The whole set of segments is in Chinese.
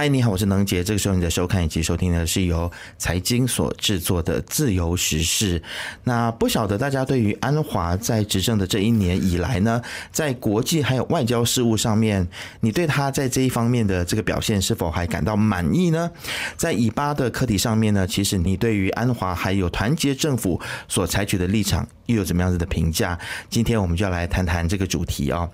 嗨，你好，我是能杰。这个时候你在收看以及收听的是由财经所制作的《自由时事》。那不晓得大家对于安华在执政的这一年以来呢，在国际还有外交事务上面，你对他在这一方面的这个表现是否还感到满意呢？在以巴的课题上面呢，其实你对于安华还有团结政府所采取的立场又有怎么样子的评价？今天我们就要来谈谈这个主题啊。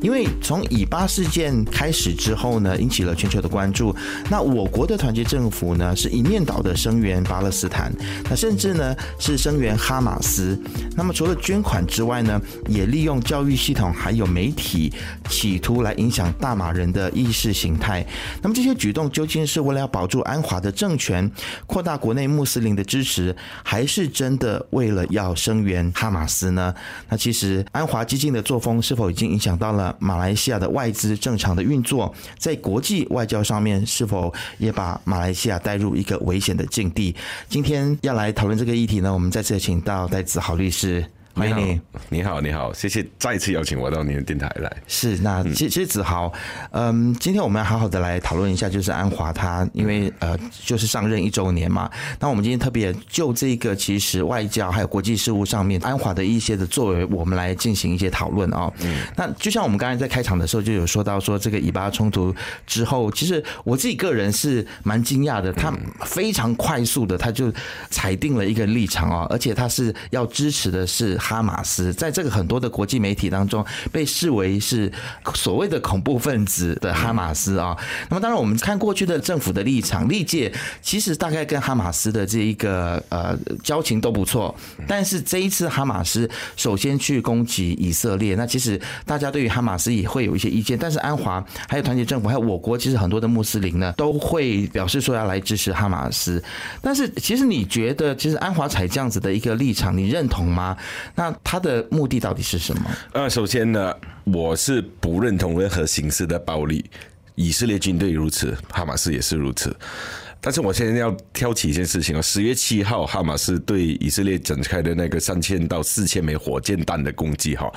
因为从以巴事件开始之后呢，引起了全球的关注。那我国的团结政府呢，是一面倒的声援巴勒斯坦，那甚至呢是声援哈马斯。那么除了捐款之外呢，也利用教育系统还有媒体，企图来影响大马人的意识形态。那么这些举动究竟是为了要保住安华的政权，扩大国内穆斯林的支持，还是真的为了要声援哈马斯呢？那其实安华激进的作风是否已经影响到了？马来西亚的外资正常的运作，在国际外交上面是否也把马来西亚带入一个危险的境地？今天要来讨论这个议题呢，我们再次请到戴子豪律师。欢迎你，你好，你好，谢谢再次邀请我到您的电台来。是，那其其实子豪，嗯，今天我们要好好的来讨论一下，就是安华他，因为呃，就是上任一周年嘛。那我们今天特别就这个其实外交还有国际事务上面，安华的一些的作为，我们来进行一些讨论啊。嗯，那就像我们刚才在开场的时候就有说到说，这个以巴冲突之后，其实我自己个人是蛮惊讶的，他非常快速的他就裁定了一个立场啊，而且他是要支持的是。哈马斯在这个很多的国际媒体当中被视为是所谓的恐怖分子的哈马斯啊。那么当然，我们看过去的政府的立场，历届其实大概跟哈马斯的这一个呃交情都不错。但是这一次哈马斯首先去攻击以色列，那其实大家对于哈马斯也会有一些意见。但是安华还有团结政府还有我国，其实很多的穆斯林呢都会表示说要来支持哈马斯。但是其实你觉得，其实安华采这样子的一个立场，你认同吗？那他的目的到底是什么？呃，首先呢，我是不认同任何形式的暴力，以色列军队如此，哈马斯也是如此。但是我现在要挑起一件事情啊，十月七号，哈马斯对以色列展开的那个三千到四千枚火箭弹的攻击，哈。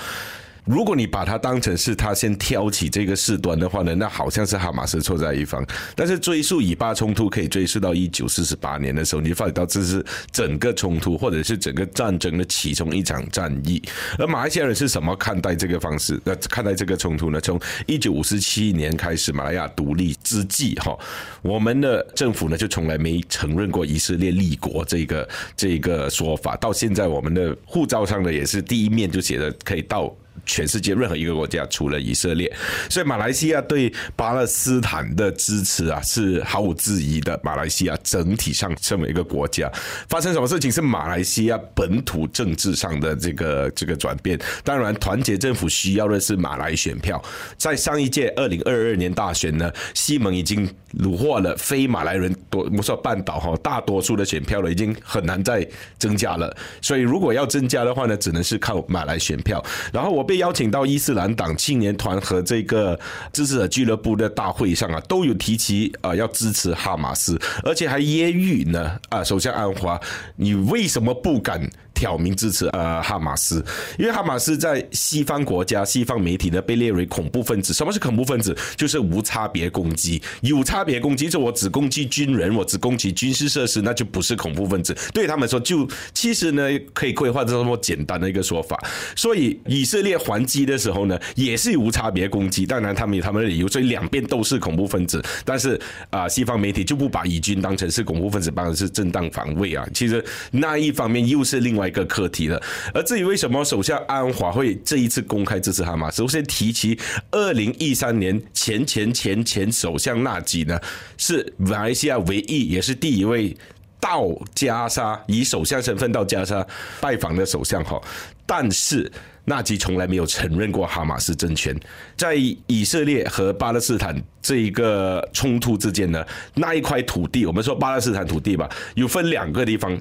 如果你把它当成是他先挑起这个事端的话呢，那好像是哈马斯错在一方。但是追溯以巴冲突可以追溯到一九四十八年的时候，你就发现到这是整个冲突或者是整个战争的其中一场战役。而马来西亚人是什么看待这个方式？那看待这个冲突呢？从一九五七年开始，马来亚独立之际，哈，我们的政府呢就从来没承认过以色列立国这个这个说法。到现在，我们的护照上呢也是第一面就写的可以到。全世界任何一个国家，除了以色列，所以马来西亚对巴勒斯坦的支持啊，是毫无质疑的。马来西亚整体上这么一个国家，发生什么事情是马来西亚本土政治上的这个这个转变。当然，团结政府需要的是马来选票。在上一届二零二二年大选呢，西蒙已经虏获了非马来人多，我说半岛哈大多数的选票了，已经很难再增加了。所以，如果要增加的话呢，只能是靠马来选票。然后我被。被邀请到伊斯兰党青年团和这个支持者俱乐部的大会上啊，都有提起啊要支持哈马斯，而且还揶揄呢啊，首相安华，你为什么不敢？挑明支持呃哈马斯，因为哈马斯在西方国家、西方媒体呢被列为恐怖分子。什么是恐怖分子？就是无差别攻击，有差别攻击，就我只攻击军人，我只攻击军事设施，那就不是恐怖分子。对他们说，就其实呢可以规划这么简单的一个说法。所以以色列还击的时候呢，也是无差别攻击。当然他们有他们的理由，所以两边都是恐怖分子。但是啊，西方媒体就不把以军当成是恐怖分子，当成是正当防卫啊。其实那一方面又是另外。一个课题了，而至于为什么首相安华会这一次公开支持哈马斯，首先提起二零一三年前前前前首相纳吉呢，是马来西亚唯一也是第一位到加沙以首相身份到加沙拜访的首相哈，但是。纳吉从来没有承认过哈马斯政权，在以色列和巴勒斯坦这一个冲突之间呢，那一块土地，我们说巴勒斯坦土地吧，有分两个地方，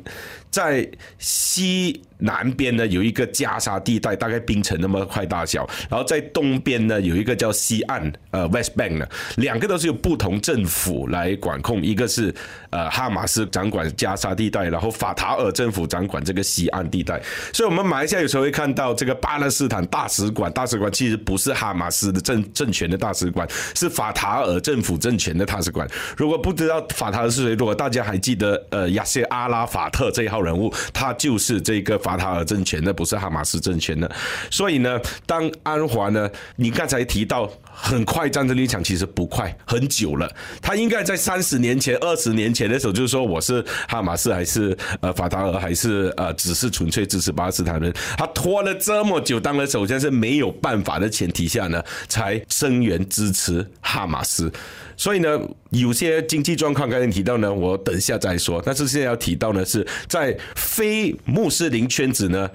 在西。南边呢有一个加沙地带，大概冰城那么块大小，然后在东边呢有一个叫西岸，呃，West Bank 呢，两个都是由不同政府来管控，一个是呃哈马斯掌管加沙地带，然后法塔尔政府掌管这个西岸地带，所以我们马来西亚有时候会看到这个巴勒斯坦大使馆，大使馆其实不是哈马斯的政政权的大使馆，是法塔尔政府政权的大使馆。如果不知道法塔尔是谁，如果大家还记得呃亚谢阿拉法特这一号人物，他就是这个法。塔尔政权的不是哈马斯政权的，所以呢，当安华呢，你刚才提到很快战争立场，其实不快，很久了。他应该在三十年前、二十年前的时候，就是说我是哈马斯还是呃法塔尔，还是呃只是纯粹支持巴勒斯坦人。他拖了这么久，当然首先是没有办法的前提下呢，才声援支持哈马斯。所以呢，有些经济状况刚才提到呢，我等一下再说。但是现在要提到呢，是在非穆斯林圈子呢，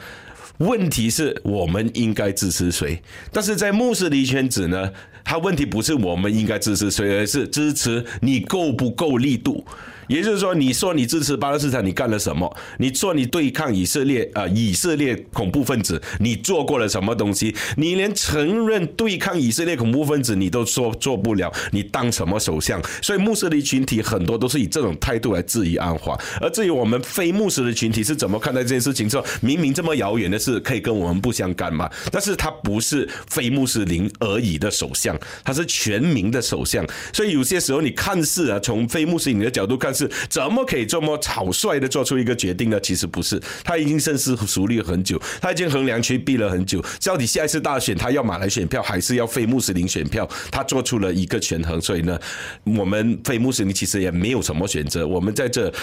问题是我们应该支持谁？但是在穆斯林圈子呢，他问题不是我们应该支持谁，而是支持你够不够力度。也就是说，你说你支持巴勒斯坦，你干了什么？你说你对抗以色列啊，以色列恐怖分子，你做过了什么东西？你连承认对抗以色列恐怖分子你都说做不了，你当什么首相？所以穆斯林群体很多都是以这种态度来质疑安华。而至于我们非穆斯林群体是怎么看待这件事情？说明明这么遥远的事可以跟我们不相干嘛？但是他不是非穆斯林而已的首相，他是全民的首相。所以有些时候你看似啊，从非穆斯林的角度看。是怎么可以这么草率的做出一个决定呢？其实不是，他已经深思熟虑很久，他已经衡量区避了很久，到底下一次大选他要马来选票还是要非穆斯林选票？他做出了一个权衡，所以呢，我们非穆斯林其实也没有什么选择，我们在这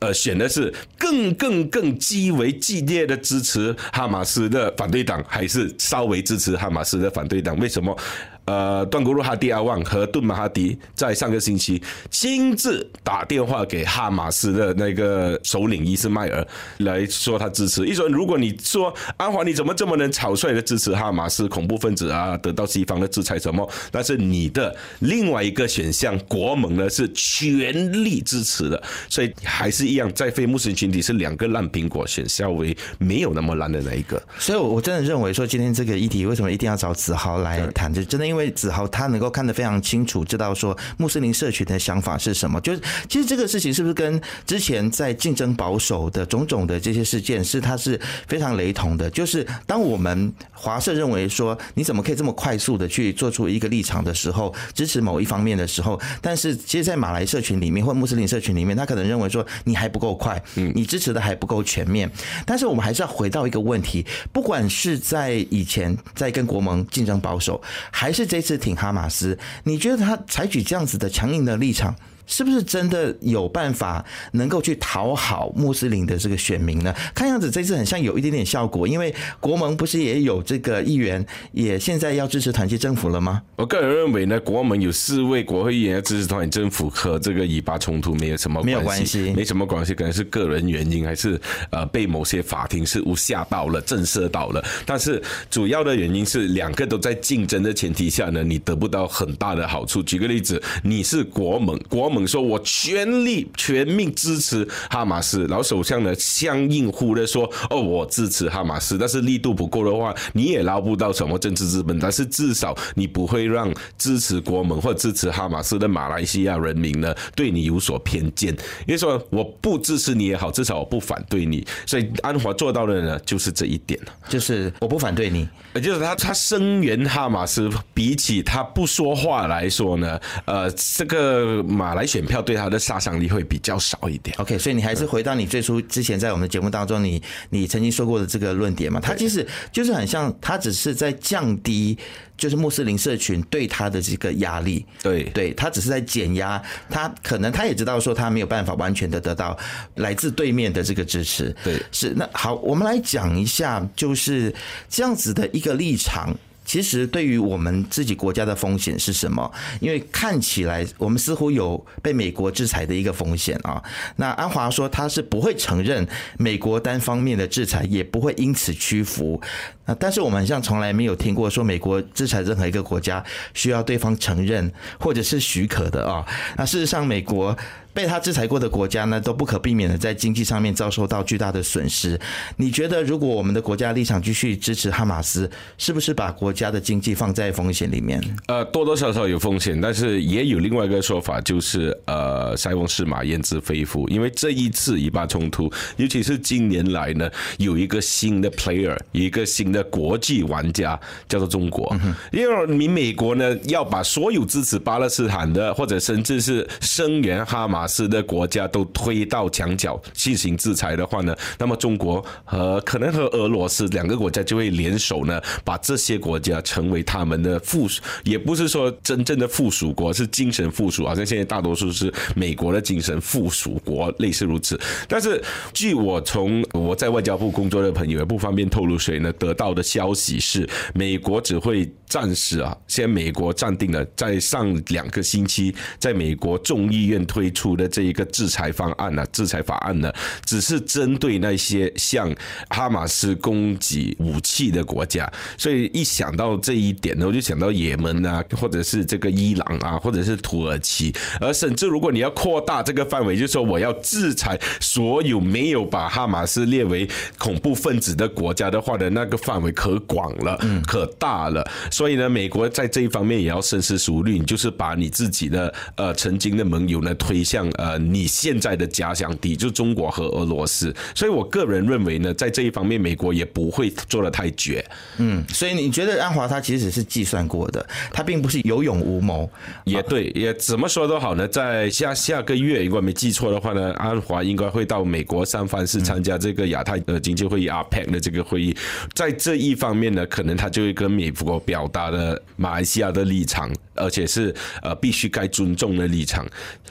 呃选的是更更更极为激烈的支持哈马斯的反对党，还是稍微支持哈马斯的反对党？为什么？呃，段古鲁哈迪阿旺和顿马哈迪在上个星期亲自打电话给哈马斯的那个首领伊斯迈尔来说他支持。一说如果你说安华你怎么这么能草率的支持哈马斯恐怖分子啊，得到西方的制裁什么？但是你的另外一个选项国盟呢是全力支持的，所以还是一样，在非穆斯林群体是两个烂苹果，选稍微没有那么烂的那一个。所以，我我真的认为说今天这个议题为什么一定要找子豪来谈？就真的。因为子豪他能够看得非常清楚，知道说穆斯林社群的想法是什么。就是其实这个事情是不是跟之前在竞争保守的种种的这些事件是它是非常雷同的。就是当我们华社认为说你怎么可以这么快速的去做出一个立场的时候，支持某一方面的时候，但是其实，在马来社群里面或穆斯林社群里面，他可能认为说你还不够快，你支持的还不够全面。但是我们还是要回到一个问题，不管是在以前在跟国盟竞争保守，还是这次挺哈马斯，你觉得他采取这样子的强硬的立场？是不是真的有办法能够去讨好穆斯林的这个选民呢？看样子这次很像有一点点效果，因为国盟不是也有这个议员也现在要支持团结政府了吗？我个人认为呢，国盟有四位国会议员要支持团结政府和这个以巴冲突没有什么没有关系，没什么关系，可能是个人原因，还是呃被某些法庭是无吓到了、震慑到了。但是主要的原因是两个都在竞争的前提下呢，你得不到很大的好处。举个例子，你是国盟，国盟说：“我全力全命支持哈马斯。”然后首相呢，相应乎的说：“哦，我支持哈马斯，但是力度不够的话，你也捞不到什么政治资本。但是至少你不会让支持国盟或支持哈马斯的马来西亚人民呢对你有所偏见。因为说我不支持你也好，至少我不反对你。所以安华做到的呢，就是这一点就是我不反对你，就是他他声援哈马斯，比起他不说话来说呢，呃，这个马来。选票对他的杀伤力会比较少一点。OK，所以你还是回到你最初之前在我们的节目当中，你你曾经说过的这个论点嘛？他其实就是很像，他只是在降低，就是穆斯林社群对他的这个压力。对，对他只是在减压。他可能他也知道说他没有办法完全的得到来自对面的这个支持。对，是那好，我们来讲一下，就是这样子的一个立场。其实对于我们自己国家的风险是什么？因为看起来我们似乎有被美国制裁的一个风险啊。那安华说他是不会承认美国单方面的制裁，也不会因此屈服。啊，但是我们好像从来没有听过说美国制裁任何一个国家需要对方承认或者是许可的啊。那事实上，美国。被他制裁过的国家呢，都不可避免的在经济上面遭受到巨大的损失。你觉得，如果我们的国家立场继续支持哈马斯，是不是把国家的经济放在风险里面？呃，多多少少有风险，但是也有另外一个说法，就是呃，塞翁失马，焉知非福。因为这一次以巴冲突，尤其是近年来呢，有一个新的 player，一个新的国际玩家，叫做中国。因为你美国呢，要把所有支持巴勒斯坦的，或者甚至是声援哈马。马斯的国家都推到墙角进行制裁的话呢，那么中国和可能和俄罗斯两个国家就会联手呢，把这些国家成为他们的附属，也不是说真正的附属国，是精神附属，好像现在大多数是美国的精神附属国，类似如此。但是据我从我在外交部工作的朋友也不方便透露谁呢，得到的消息是，美国只会暂时啊，现在美国暂定了在上两个星期，在美国众议院推出。的这一个制裁方案呢，制裁法案呢，只是针对那些向哈马斯供给武器的国家，所以一想到这一点呢，我就想到也门啊，或者是这个伊朗啊，或者是土耳其，而甚至如果你要扩大这个范围，就是说我要制裁所有没有把哈马斯列为恐怖分子的国家的话呢，那个范围可广了，可大了。所以呢，美国在这一方面也要深思熟虑，就是把你自己的呃曾经的盟友呢推向。呃，你现在的假想敌就中国和俄罗斯，所以我个人认为呢，在这一方面，美国也不会做的太绝。嗯，所以你觉得安华他其实是计算过的，他并不是有勇无谋。也对，也怎么说都好呢，在下下个月，如果没记错的话呢，安华应该会到美国三藩市参加这个亚太呃经济会议 APEC 的这个会议，在这一方面呢，可能他就会跟美国表达了马来西亚的立场，而且是呃必须该尊重的立场，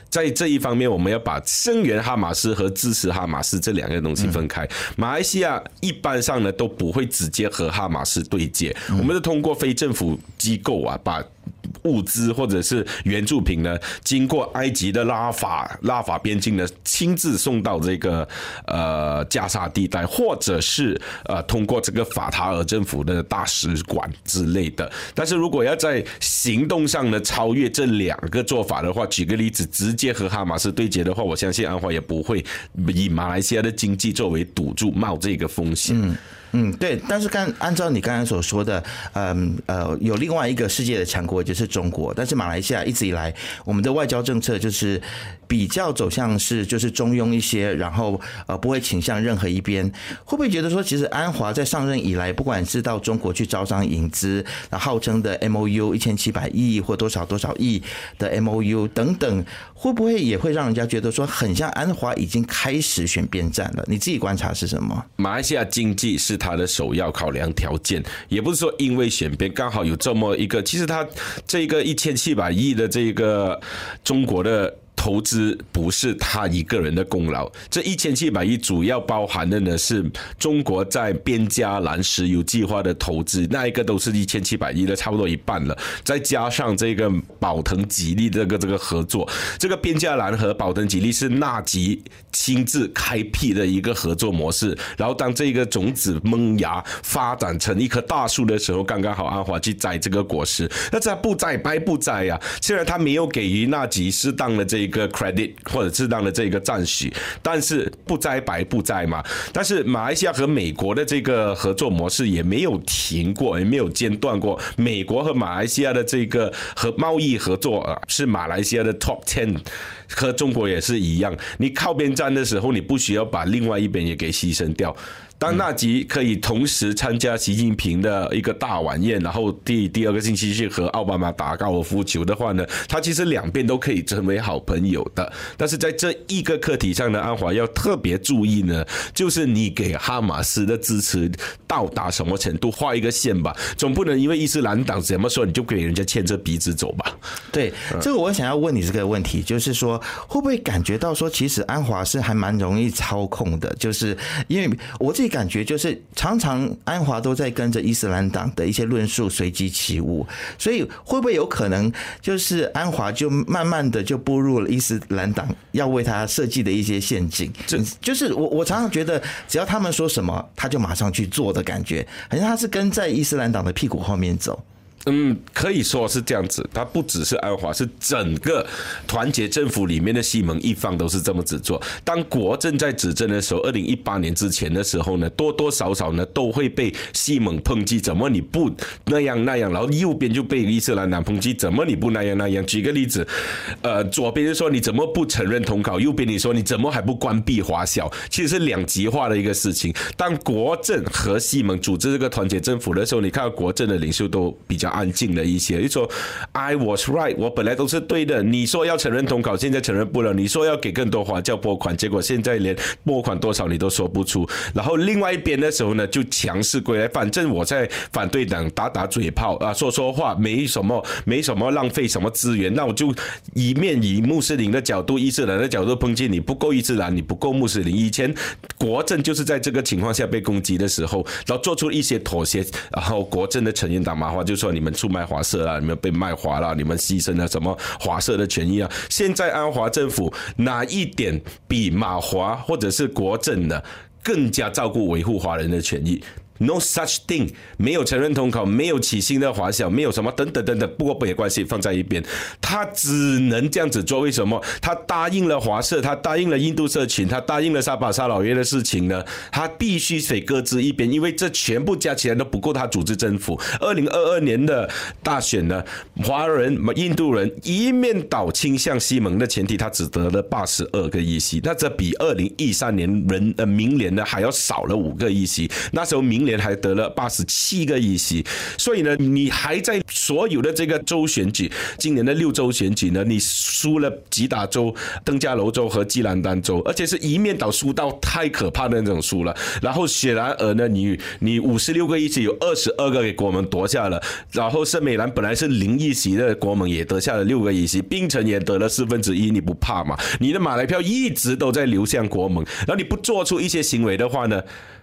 在这一。方面，我们要把声援哈马斯和支持哈马斯这两个东西分开。马来西亚一般上呢都不会直接和哈马斯对接，我们是通过非政府机构啊把。物资或者是援助品呢，经过埃及的拉法拉法边境呢，亲自送到这个呃加沙地带，或者是呃通过这个法塔尔政府的大使馆之类的。但是如果要在行动上呢超越这两个做法的话，举个例子，直接和哈马斯对接的话，我相信安华也不会以马来西亚的经济作为赌注冒这个风险。嗯对，但是刚按照你刚才所说的，嗯呃，有另外一个世界的强国就是中国，但是马来西亚一直以来我们的外交政策就是比较走向是就是中庸一些，然后呃不会倾向任何一边。会不会觉得说，其实安华在上任以来，不管是到中国去招商引资，那号称的 M O U 一千七百亿或多少多少亿的 M O U 等等，会不会也会让人家觉得说，很像安华已经开始选边站了？你自己观察是什么？马来西亚经济是。他的首要考量条件，也不是说因为选边刚好有这么一个，其实他这个一千七百亿的这个中国的。投资不是他一个人的功劳，这一千七百亿主要包含的呢是中国在边加兰石油计划的投资，那一个都是一千七百亿的，差不多一半了。再加上这个宝腾吉利这个这个合作，这个边加兰和宝腾吉利是纳吉亲自开辟的一个合作模式。然后当这个种子萌芽发展成一棵大树的时候，刚刚好安华去摘这个果实。那这不摘白不摘呀？虽然他没有给予纳吉适当的这。个 credit 或者适当的这个赞许，但是不摘白不摘嘛。但是马来西亚和美国的这个合作模式也没有停过，也没有间断过。美国和马来西亚的这个和贸易合作啊，是马来西亚的 top ten，和中国也是一样。你靠边站的时候，你不需要把另外一边也给牺牲掉。当纳吉可以同时参加习近平的一个大晚宴，然后第第二个星期去和奥巴马打高尔夫球的话呢，他其实两边都可以成为好朋友的。但是在这一个课题上呢，安华要特别注意呢，就是你给哈马斯的支持到达什么程度，画一个线吧，总不能因为伊斯兰党怎么说，你就给人家牵着鼻子走吧？对，这个我想要问你这个问题，就是说会不会感觉到说，其实安华是还蛮容易操控的，就是因为我自己。感觉就是常常安华都在跟着伊斯兰党的一些论述随机起舞，所以会不会有可能就是安华就慢慢的就步入了伊斯兰党要为他设计的一些陷阱？这就是我我常常觉得，只要他们说什么，他就马上去做的感觉，好像他是跟在伊斯兰党的屁股后面走。嗯，可以说是这样子。他不只是安华，是整个团结政府里面的西蒙一方都是这么子做。当国政在执政的时候，二零一八年之前的时候呢，多多少少呢都会被西蒙抨击，怎么你不那样那样？然后右边就被伊斯兰党抨击，怎么你不那样那样？举个例子，呃，左边就说你怎么不承认统考，右边你说你怎么还不关闭华校？其实是两极化的一个事情。当国政和西蒙组织这个团结政府的时候，你看到国政的领袖都比较。安静了一些，就说 I was right，我本来都是对的。你说要承认统考，现在承认不了。你说要给更多华教拨款，结果现在连拨款多少你都说不出。然后另外一边的时候呢，就强势归来，反正我在反对党打打嘴炮啊，说说话，没什么，没什么浪费什么资源。那我就一面以穆斯林的角度、伊斯兰的角度抨击你不够伊斯兰，你不够穆斯林。以前国政就是在这个情况下被攻击的时候，然后做出一些妥协，然后国政的成员党马华就说你。你们出卖华社啊，你们被卖华了，你们牺牲了什么华社的权益啊？现在安华政府哪一点比马华或者是国政的更加照顾维护华人的权益？No such thing，没有承认统考，没有起薪的华小，没有什么等等等等。不过不也关系，放在一边。他只能这样子做，为什么？他答应了华社，他答应了印度社群，他答应了沙巴沙老爷的事情呢？他必须得搁置一边，因为这全部加起来都不够他组织政府。二零二二年的大选呢，华人、印度人一面倒倾向西蒙的前提，他只得了八十二个议席，那这比二零一三年人呃明年呢还要少了五个议席。那时候明年。还得了八十七个议席，所以呢，你还在所有的这个州选举，今年的六州选举呢，你输了吉打州、登加楼州和基兰丹州，而且是一面倒输到太可怕的那种输了。然后雪兰莪呢，你你五十六个议席有二十二个给国盟夺下了，然后圣美兰本来是零议席的国盟也得下了六个议席，槟城也得了四分之一，你不怕吗？你的马来票一直都在流向国盟，然后你不做出一些行为的话呢？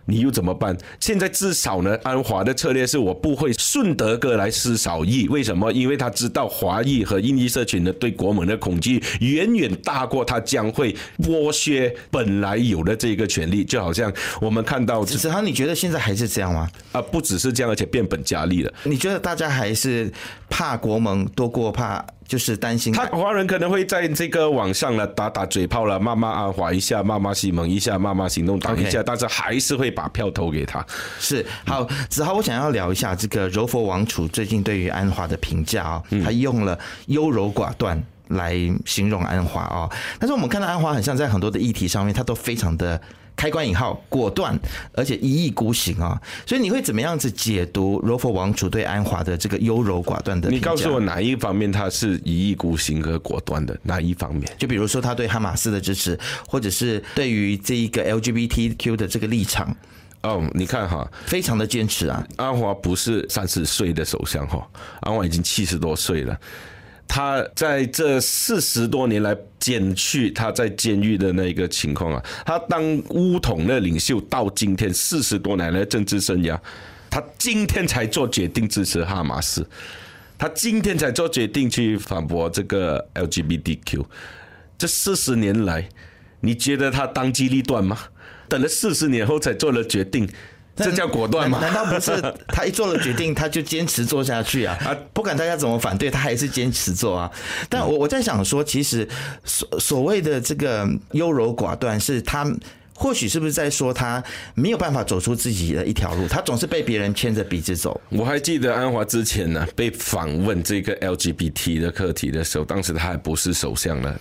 你又怎么办？现在至少呢，安华的策略是我不会顺德哥来施少义。为什么？因为他知道华裔和印裔社群呢对国盟的恐惧远远大过他将会剥削本来有的这个权利。就好像我们看到，子航，你觉得现在还是这样吗？啊，不只是这样，而且变本加厉了。你觉得大家还是怕国盟多过怕？就是担心他华人可能会在这个网上呢打打嘴炮了，骂骂安华一下，骂骂西蒙一下，骂骂行动党一下，但是还是会把票投给他。是好，子豪，我想要聊一下这个柔佛王储最近对于安华的评价啊，他用了优柔寡断来形容安华啊，但是我们看到安华很像在很多的议题上面，他都非常的。开关引号果断，而且一意孤行啊！所以你会怎么样子解读柔佛王储对安华的这个优柔寡断的？你告诉我哪一方面他是一意孤行和果断的？哪一方面？就比如说他对哈马斯的支持，或者是对于这一个 LGBTQ 的这个立场。哦，你看哈，非常的坚持啊！安华不是三十岁的首相哈，安华已经七十多岁了。他在这四十多年来减去他在监狱的那个情况啊，他当乌统的领袖到今天四十多年的政治生涯，他今天才做决定支持哈马斯，他今天才做决定去反驳这个 LGBTQ，这四十年来，你觉得他当机立断吗？等了四十年后才做了决定。这叫果断吗？难道不是 他一做了决定，他就坚持做下去啊？啊，不管大家怎么反对，他还是坚持做啊。但我我在想说，其实所所谓的这个优柔寡断，是他或许是不是在说他没有办法走出自己的一条路？他总是被别人牵着鼻子走。我还记得安华之前呢，被访问这个 LGBT 的课题的时候，当时他还不是首相呢。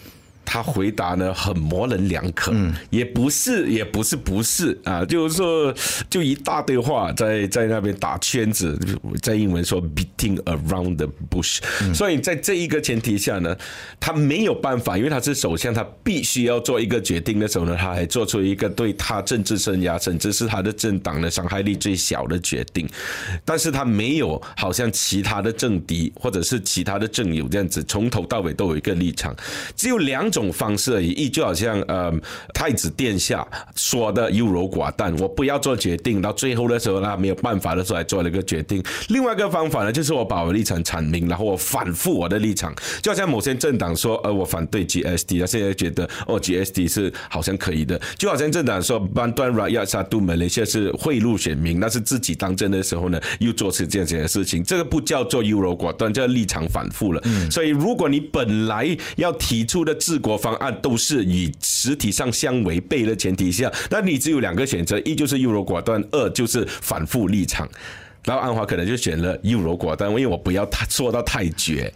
他回答呢很模棱两可，也不是，也不是，不是啊，就是说，就一大堆话在在那边打圈子，在英文说 beating around the bush。所以在这一个前提下呢，他没有办法，因为他是首相，他必须要做一个决定的时候呢，他还做出一个对他政治生涯甚至是他的政党的伤害力最小的决定。但是他没有好像其他的政敌或者是其他的政友这样子，从头到尾都有一个立场，只有两种。种方式而已，就好像呃太子殿下说的优柔寡断，我不要做决定，到最后的时候呢没有办法的时候来做了一个决定。另外一个方法呢，就是我把我立场阐明，然后我反复我的立场，就好像某些政党说呃我反对 GSD，他现在觉得哦 GSD 是好像可以的，就好像政党说 Bantuan Rakyat Satu Malaysia 是贿赂选民，那是自己当政的时候呢又做出这样子的事情，这个不叫做优柔寡断，叫立场反复了。所以如果你本来要提出的治方案都是与实体上相违背的前提下，那你只有两个选择：一就是优柔寡断，二就是反复立场。然后安华可能就选了优柔寡断，因为我不要太做到太绝。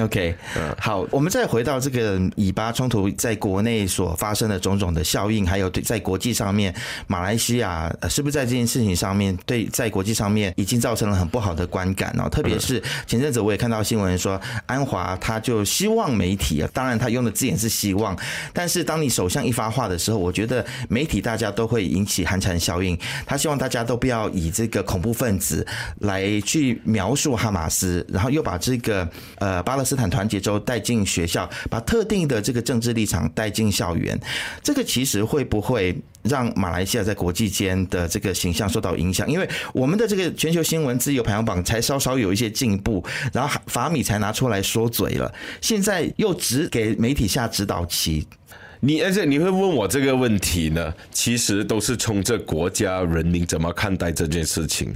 OK，好，我们再回到这个以巴冲突在国内所发生的种种的效应，还有对在国际上面，马来西亚是不是在这件事情上面对在国际上面已经造成了很不好的观感哦？特别是前阵子我也看到新闻说，安华他就希望媒体啊，当然他用的字眼是希望，但是当你首相一发话的时候，我觉得媒体大家都会引起寒蝉效应。他希望大家都不要以这个恐怖分子来去描述哈马斯，然后又把这个呃巴勒斯坦团结州带进学校，把特定的这个政治立场带进校园，这个其实会不会让马来西亚在国际间的这个形象受到影响？因为我们的这个全球新闻自由排行榜才稍稍有一些进步，然后法米才拿出来说嘴了，现在又只给媒体下指导棋。你而且你会问我这个问题呢？其实都是从这国家人民怎么看待这件事情。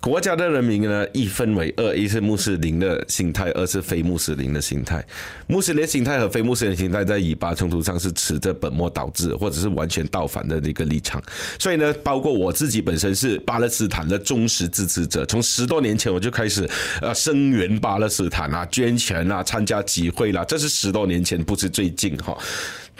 国家的人民呢，一分为二，一是穆斯林的心态，二是非穆斯林的心态。穆斯林心态和非穆斯林心态在以巴冲突上是持着本末倒置，或者是完全倒反的一个立场。所以呢，包括我自己本身是巴勒斯坦的忠实支持者，从十多年前我就开始呃声援巴勒斯坦啊，捐钱啊，参加集会啦，这是十多年前，不是最近哈。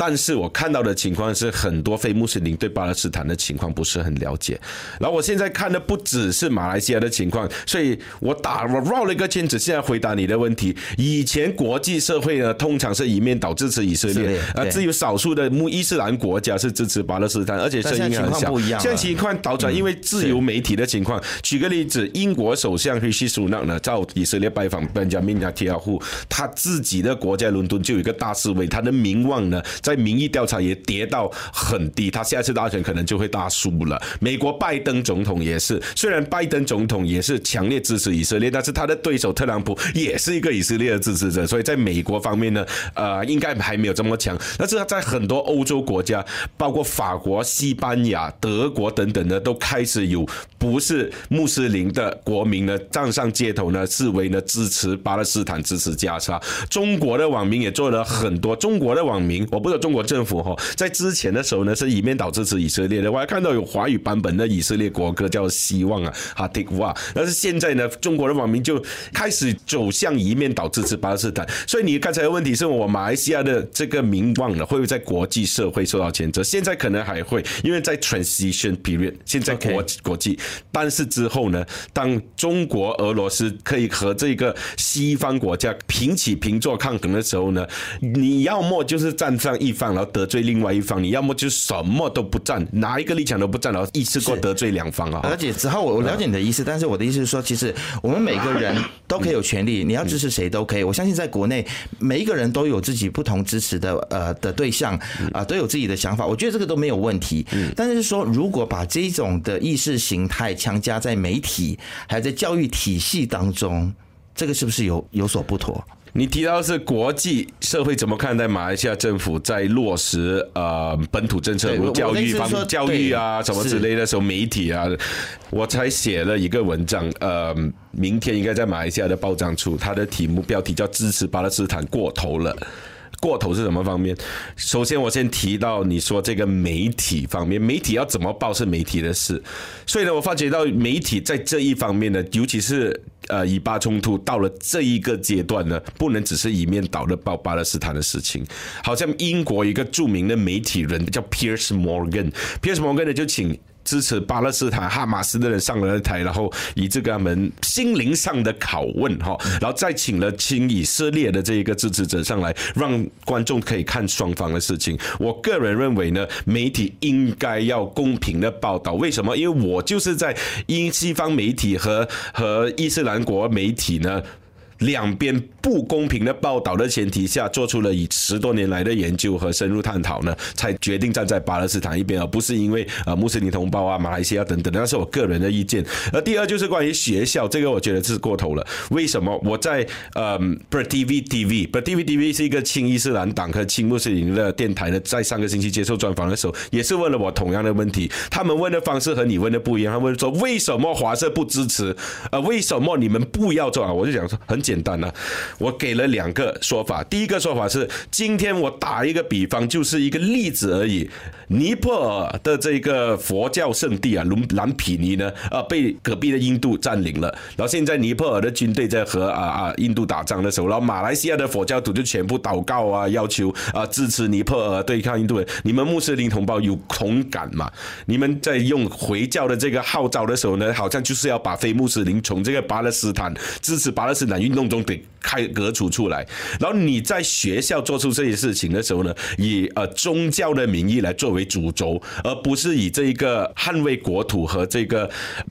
但是我看到的情况是，很多非穆斯林对巴勒斯坦的情况不是很了解。然后我现在看的不只是马来西亚的情况，所以我打我绕了一个圈子，现在回答你的问题。以前国际社会呢，通常是一面倒支持以色列，啊，只有少数的穆伊斯兰国家是支持巴勒斯坦，而且声音很小。现在情况倒转，因为自由媒体的情况。举个例子，英国首相瑞希苏纳呢，到以色列拜访本加米纳提亚户，他自己的国家伦敦就有一个大示威，他的名望呢。在在民意调查也跌到很低，他下次大选可能就会大输了。美国拜登总统也是，虽然拜登总统也是强烈支持以色列，但是他的对手特朗普也是一个以色列的支持者，所以在美国方面呢，呃，应该还没有这么强。但是他在很多欧洲国家，包括法国、西班牙、德国等等呢，都开始有不是穆斯林的国民呢站上街头呢视为呢支持巴勒斯坦，支持加沙。中国的网民也做了很多，中国的网民我不知道。中国政府哈，在之前的时候呢，是一面倒支持以色列的。我还看到有华语版本的以色列国歌叫《希望》啊，哈迪哇。但是现在呢，中国的网民就开始走向一面倒支持巴勒斯坦。所以你刚才的问题是我马来西亚的这个名望呢，会不会在国际社会受到谴责？现在可能还会，因为在 transition period，现在国国际，但是之后呢，当中国、俄罗斯可以和这个西方国家平起平坐抗衡的时候呢，你要么就是站上一。方，然后得罪另外一方，你要么就什么都不站，哪一个立场都不站，然后一次过得罪两方啊！而且子浩，我我了解你的意思，但是我的意思是说，其实我们每个人都可以有权利，你要支持谁都可以。我相信在国内，每一个人都有自己不同支持的呃的对象啊，都有自己的想法，我觉得这个都没有问题。嗯但是说，如果把这种的意识形态强加在媒体，还在教育体系当中，这个是不是有有所不妥？你提到是国际社会怎么看待马来西亚政府在落实呃本土政策，如教育方教育啊什么之类的时候，媒体啊，我才写了一个文章，呃，明天应该在马来西亚的报章出，它的题目标题叫“支持巴勒斯坦过头了”。过头是什么方面？首先，我先提到你说这个媒体方面，媒体要怎么报是媒体的事。所以呢，我发觉到媒体在这一方面呢，尤其是呃以巴冲突到了这一个阶段呢，不能只是一面倒的报巴勒斯坦的事情。好像英国一个著名的媒体人叫 Piers Morgan，Piers Morgan 呢就请。支持巴勒斯坦哈马斯的人上了台，然后以这个他们心灵上的拷问哈，然后再请了亲以色列的这一个支持者上来，让观众可以看双方的事情。我个人认为呢，媒体应该要公平的报道。为什么？因为我就是在英西方媒体和和伊斯兰国媒体呢。两边不公平的报道的前提下，做出了以十多年来的研究和深入探讨呢，才决定站在巴勒斯坦一边，而不是因为呃穆斯林同胞啊、马来西亚等等，那是我个人的意见。而第二就是关于学校，这个我觉得是过头了。为什么？我在呃不是 TV TV，不 TV TV 是一个亲伊斯兰党和亲穆斯林的电台呢，在上个星期接受专访的时候，也是问了我同样的问题。他们问的方式和你问的不一样，他们说为什么华社不支持？呃，为什么你们不要做啊？我就想说很简简单啊，我给了两个说法。第一个说法是，今天我打一个比方，就是一个例子而已。尼泊尔的这个佛教圣地啊，伦兰毗尼呢，啊，被隔壁的印度占领了。然后现在尼泊尔的军队在和啊啊印度打仗的时候，然后马来西亚的佛教徒就全部祷告啊，要求啊支持尼泊尔对抗印度人。你们穆斯林同胞有同感吗？你们在用回教的这个号召的时候呢，好像就是要把非穆斯林从这个巴勒斯坦支持巴勒斯坦运动中给开革除出来。然后你在学校做出这些事情的时候呢，以呃宗教的名义来作为主轴，而不是以这一个捍卫国土和这个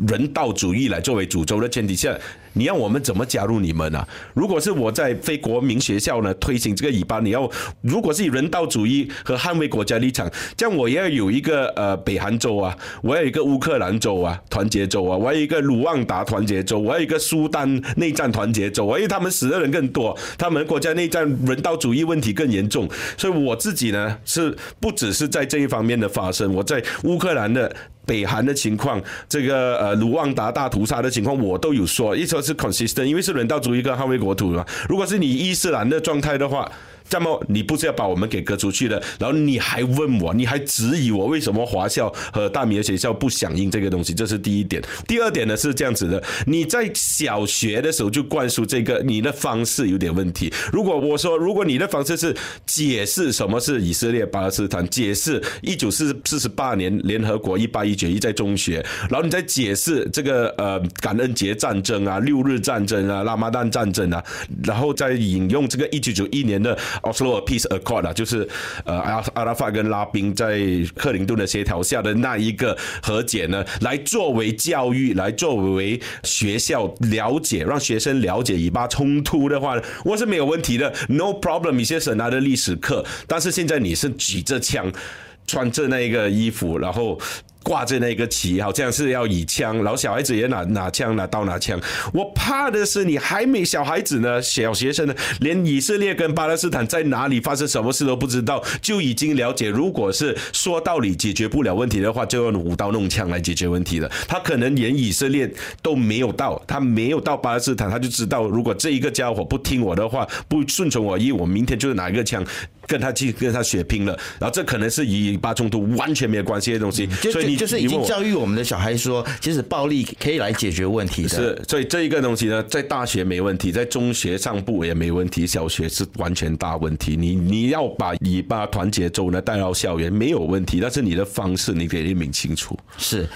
人道主义来作为主轴的前提下。你要我们怎么加入你们呢？如果是我在非国民学校呢推行这个以巴，你要如果是以人道主义和捍卫国家立场，这样我要有一个呃北韩州啊，我要有一个乌克兰州啊，团结州啊，我要一个卢旺达团结州，我要一个苏丹内战团结州，因为他们死人更多，他们国家内战人道主义问题更严重，所以我自己呢是不只是在这一方面的发生，我在乌克兰的。北韩的情况，这个呃卢旺达大屠杀的情况，我都有说，一说是 consistent，因为是人道主义跟捍卫国土嘛。如果是你伊斯兰的状态的话。那么你不是要把我们给割出去了？然后你还问我，你还质疑我为什么华校和大米的学校不响应这个东西？这是第一点。第二点呢是这样子的：你在小学的时候就灌输这个，你的方式有点问题。如果我说，如果你的方式是解释什么是以色列巴勒斯坦，解释一九四四十八年联合国一八一决议在中学，然后你再解释这个呃感恩节战争啊、六日战争啊、拉马旦战争啊，然后再引用这个一九九一年的。Oslo Peace Accord 啊，就是呃阿阿拉法跟拉宾在克林顿的协调下的那一个和解呢，来作为教育，来作为学校了解，让学生了解以巴冲突的话，我是没有问题的，No problem。一些省拿的历史课，但是现在你是举着枪，穿着那个衣服，然后。挂着那个旗，好像是要以枪，然后小孩子也拿拿枪，拿刀拿枪。我怕的是你还没小孩子呢，小学生呢，连以色列跟巴勒斯坦在哪里发生什么事都不知道，就已经了解。如果是说道理解决不了问题的话，就用舞刀弄枪来解决问题了。他可能连以色列都没有到，他没有到巴勒斯坦，他就知道，如果这一个家伙不听我的话，不顺从我意，我明天就是拿一个枪跟他去跟他血拼了。然后这可能是以巴冲突完全没有关系的东西，所以你。就是已经教育我们的小孩说，其实暴力可以来解决问题的。是，所以这一个东西呢，在大学没问题，在中学上部也没问题，小学是完全大问题。你你要把以巴团结州呢带到校园没有问题，但是你的方式你得明清楚。是，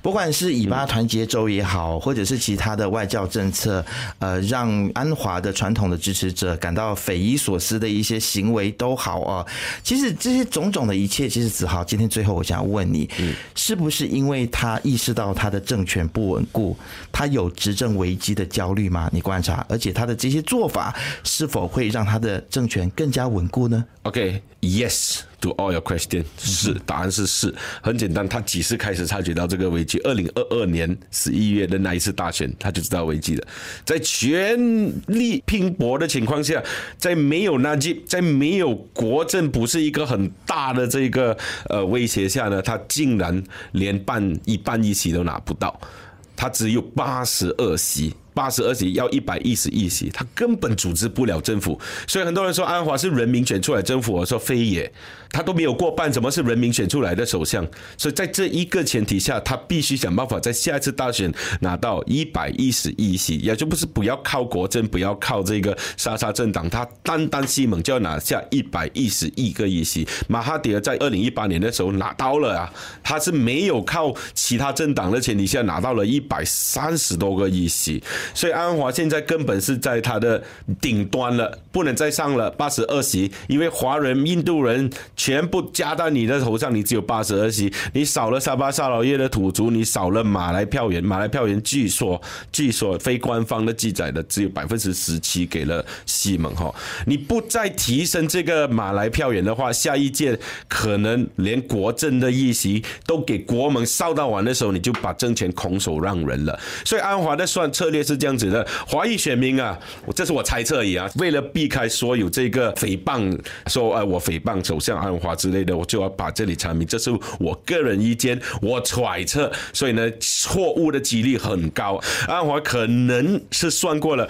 不管是以巴团结周也好，或者是其他的外交政策，呃，让安华的传统的支持者感到匪夷所思的一些行为都好啊。其实这些种种的一切，其实子豪，今天最后我想要问你，是不是因为他意识到他的政权不稳固，他有执政危机的焦虑吗？你观察，而且他的这些做法是否会让他的政权更加稳固呢？OK，Yes。To all your question，是答案是是，很简单。他几时开始察觉到这个危机？二零二二年十一月的那一次大选，他就知道危机了。在全力拼搏的情况下，在没有那句，在没有国政不是一个很大的这个呃威胁下呢，他竟然连半一半一席都拿不到，他只有八十二席。八十二席要一百一十一席，他根本组织不了政府。所以很多人说安华是人民选出来政府，我说非也，他都没有过半，怎么是人民选出来的首相？所以在这一个前提下，他必须想办法在下一次大选拿到一百一十一席，也就不是不要靠国政，不要靠这个沙沙政党，他单单西蒙就要拿下一百一十一个议席。马哈迪尔在二零一八年的时候拿到了啊，他是没有靠其他政党的前提下拿到了一百三十多个议席。所以安华现在根本是在他的顶端了，不能再上了八十二席，因为华人、印度人全部加到你的头上，你只有八十二席，你少了沙巴沙劳越的土族，你少了马来票源，马来票源据说据说非官方的记载的只有百分之十七给了西蒙哈，你不再提升这个马来票源的话，下一届可能连国政的议席都给国盟烧到完的时候，你就把政权空手让人了。所以安华的算策略是是这样子的，华裔选民啊，这是我猜测而已啊，为了避开所有这个诽谤，说哎我诽谤首相安华之类的，我就要把这里阐明，这是我个人意见，我揣测，所以呢，错误的几率很高。安华可能是算过了。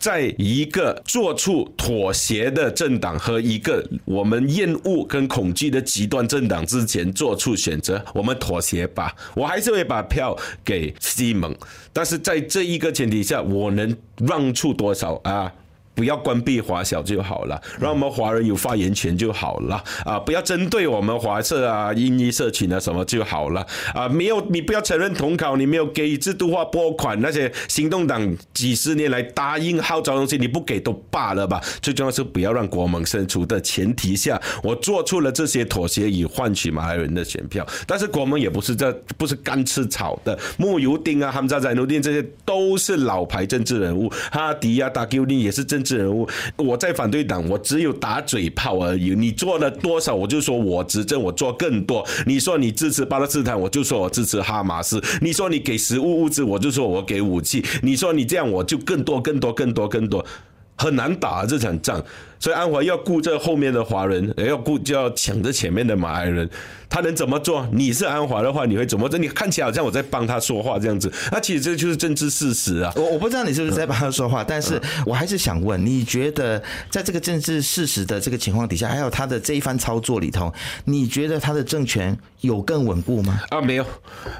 在一个做出妥协的政党和一个我们厌恶跟恐惧的极端政党之前做出选择，我们妥协吧。我还是会把票给西蒙，但是在这一个前提下，我能让出多少啊？不要关闭华小就好了，让我们华人有发言权就好了啊！不要针对我们华社啊、印裔社群啊什么就好了啊！没有你不要承认统考，你没有给予制度化拨款，那些行动党几十年来答应号召东西你不给都罢了吧。最重要是不要让国盟胜出的前提下，我做出了这些妥协以换取马来人的选票。但是国盟也不是这不是干吃草的，穆尤丁啊、哈姆扎在努丁这些都是老牌政治人物，哈迪啊、达 Q 丁也是政治治。人物，我在反对党，我只有打嘴炮而已。你做了多少，我就说我执政，我做更多。你说你支持巴勒斯坦，我就说我支持哈马斯。你说你给食物物资，我就说我给武器。你说你这样，我就更多、更多、更多、更多，很难打这场仗。所以安华要顾这后面的华人，也要顾就要抢着前面的马来人。他能怎么做？你是安华的话，你会怎么做？你看起来好像我在帮他说话这样子，那其实这就是政治事实啊。我我不知道你是不是在帮他说话，但是我还是想问，你觉得在这个政治事实的这个情况底下，还有他的这一番操作里头，你觉得他的政权有更稳固吗？啊，没有，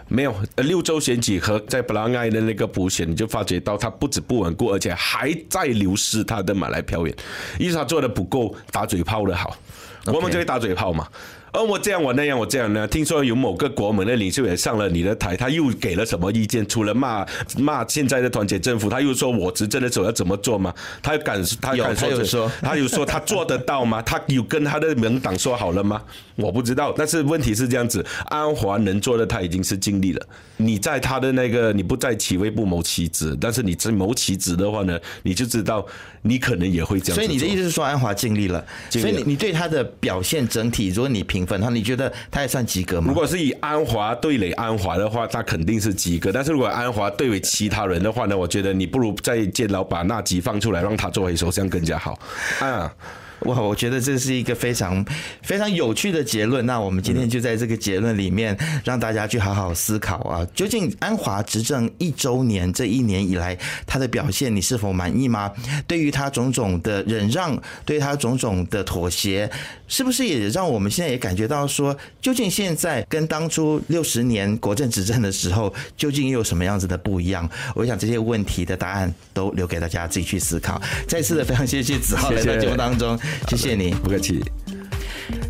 没有。六州选举和在布拉埃的那个补选，你就发觉到他不止不稳固，而且还在流失他的马来票源，因为他做的不够打嘴炮的好，我们就会打嘴炮嘛。而我这样，我那样，我这样呢？听说有某个国门的领袖也上了你的台，他又给了什么意见？除了骂骂现在的团结政府，他又说我执政的时候要怎么做吗？他敢他敢说？他有说他做得到吗？他有跟他的盟党说好了吗？我不知道。但是问题是这样子，安华能做的他已经是尽力了。你在他的那个，你不在其位不谋其职，但是你在谋其职的话呢，你就知道你可能也会这样。所以你的意思是说安华尽力了？所以你你对他的表现整体，如果你评。你觉得他也算及格吗？如果是以安华对垒安华的话，他肯定是及格。但是如果安华对垒其他人的话呢？我觉得你不如再见老把那吉放出来，让他作为首相更加好。啊。哇，我觉得这是一个非常非常有趣的结论。那我们今天就在这个结论里面，让大家去好好思考啊，究竟安华执政一周年这一年以来，他的表现你是否满意吗？对于他种种的忍让，对他种种的妥协，是不是也让我们现在也感觉到说，究竟现在跟当初六十年国政执政的时候，究竟又有什么样子的不一样？我想这些问题的答案都留给大家自己去思考。再次的非常谢谢子浩来到节目当中。你，不客气。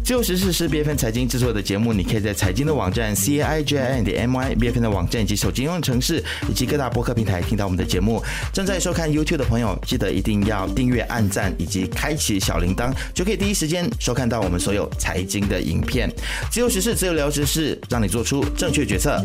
自由时事是 B F N 财经制作的节目，你可以在财经的网站 C I J I N 点 M Y B F N 的网站以及手机应用程式以及各大播客平台听到我们的节目。正在收看 YouTube 的朋友，记得一定要订阅、按赞以及开启小铃铛，就可以第一时间收看到我们所有财经的影片。自由时事，自由聊时事，让你做出正确决策。